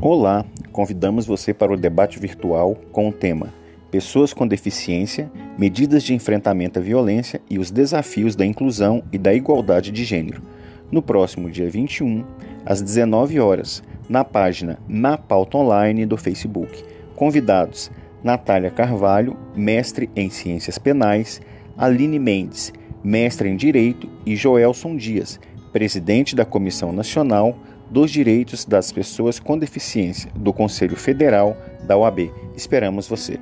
Olá, convidamos você para o debate virtual com o tema Pessoas com deficiência, medidas de enfrentamento à violência e os desafios da inclusão e da igualdade de gênero. No próximo dia 21, às 19 horas, na página Na Pauta Online do Facebook. Convidados: Natália Carvalho, mestre em Ciências Penais, Aline Mendes, mestre em Direito, e Joelson Dias, presidente da Comissão Nacional dos Direitos das Pessoas com Deficiência do Conselho Federal da OAB. Esperamos você.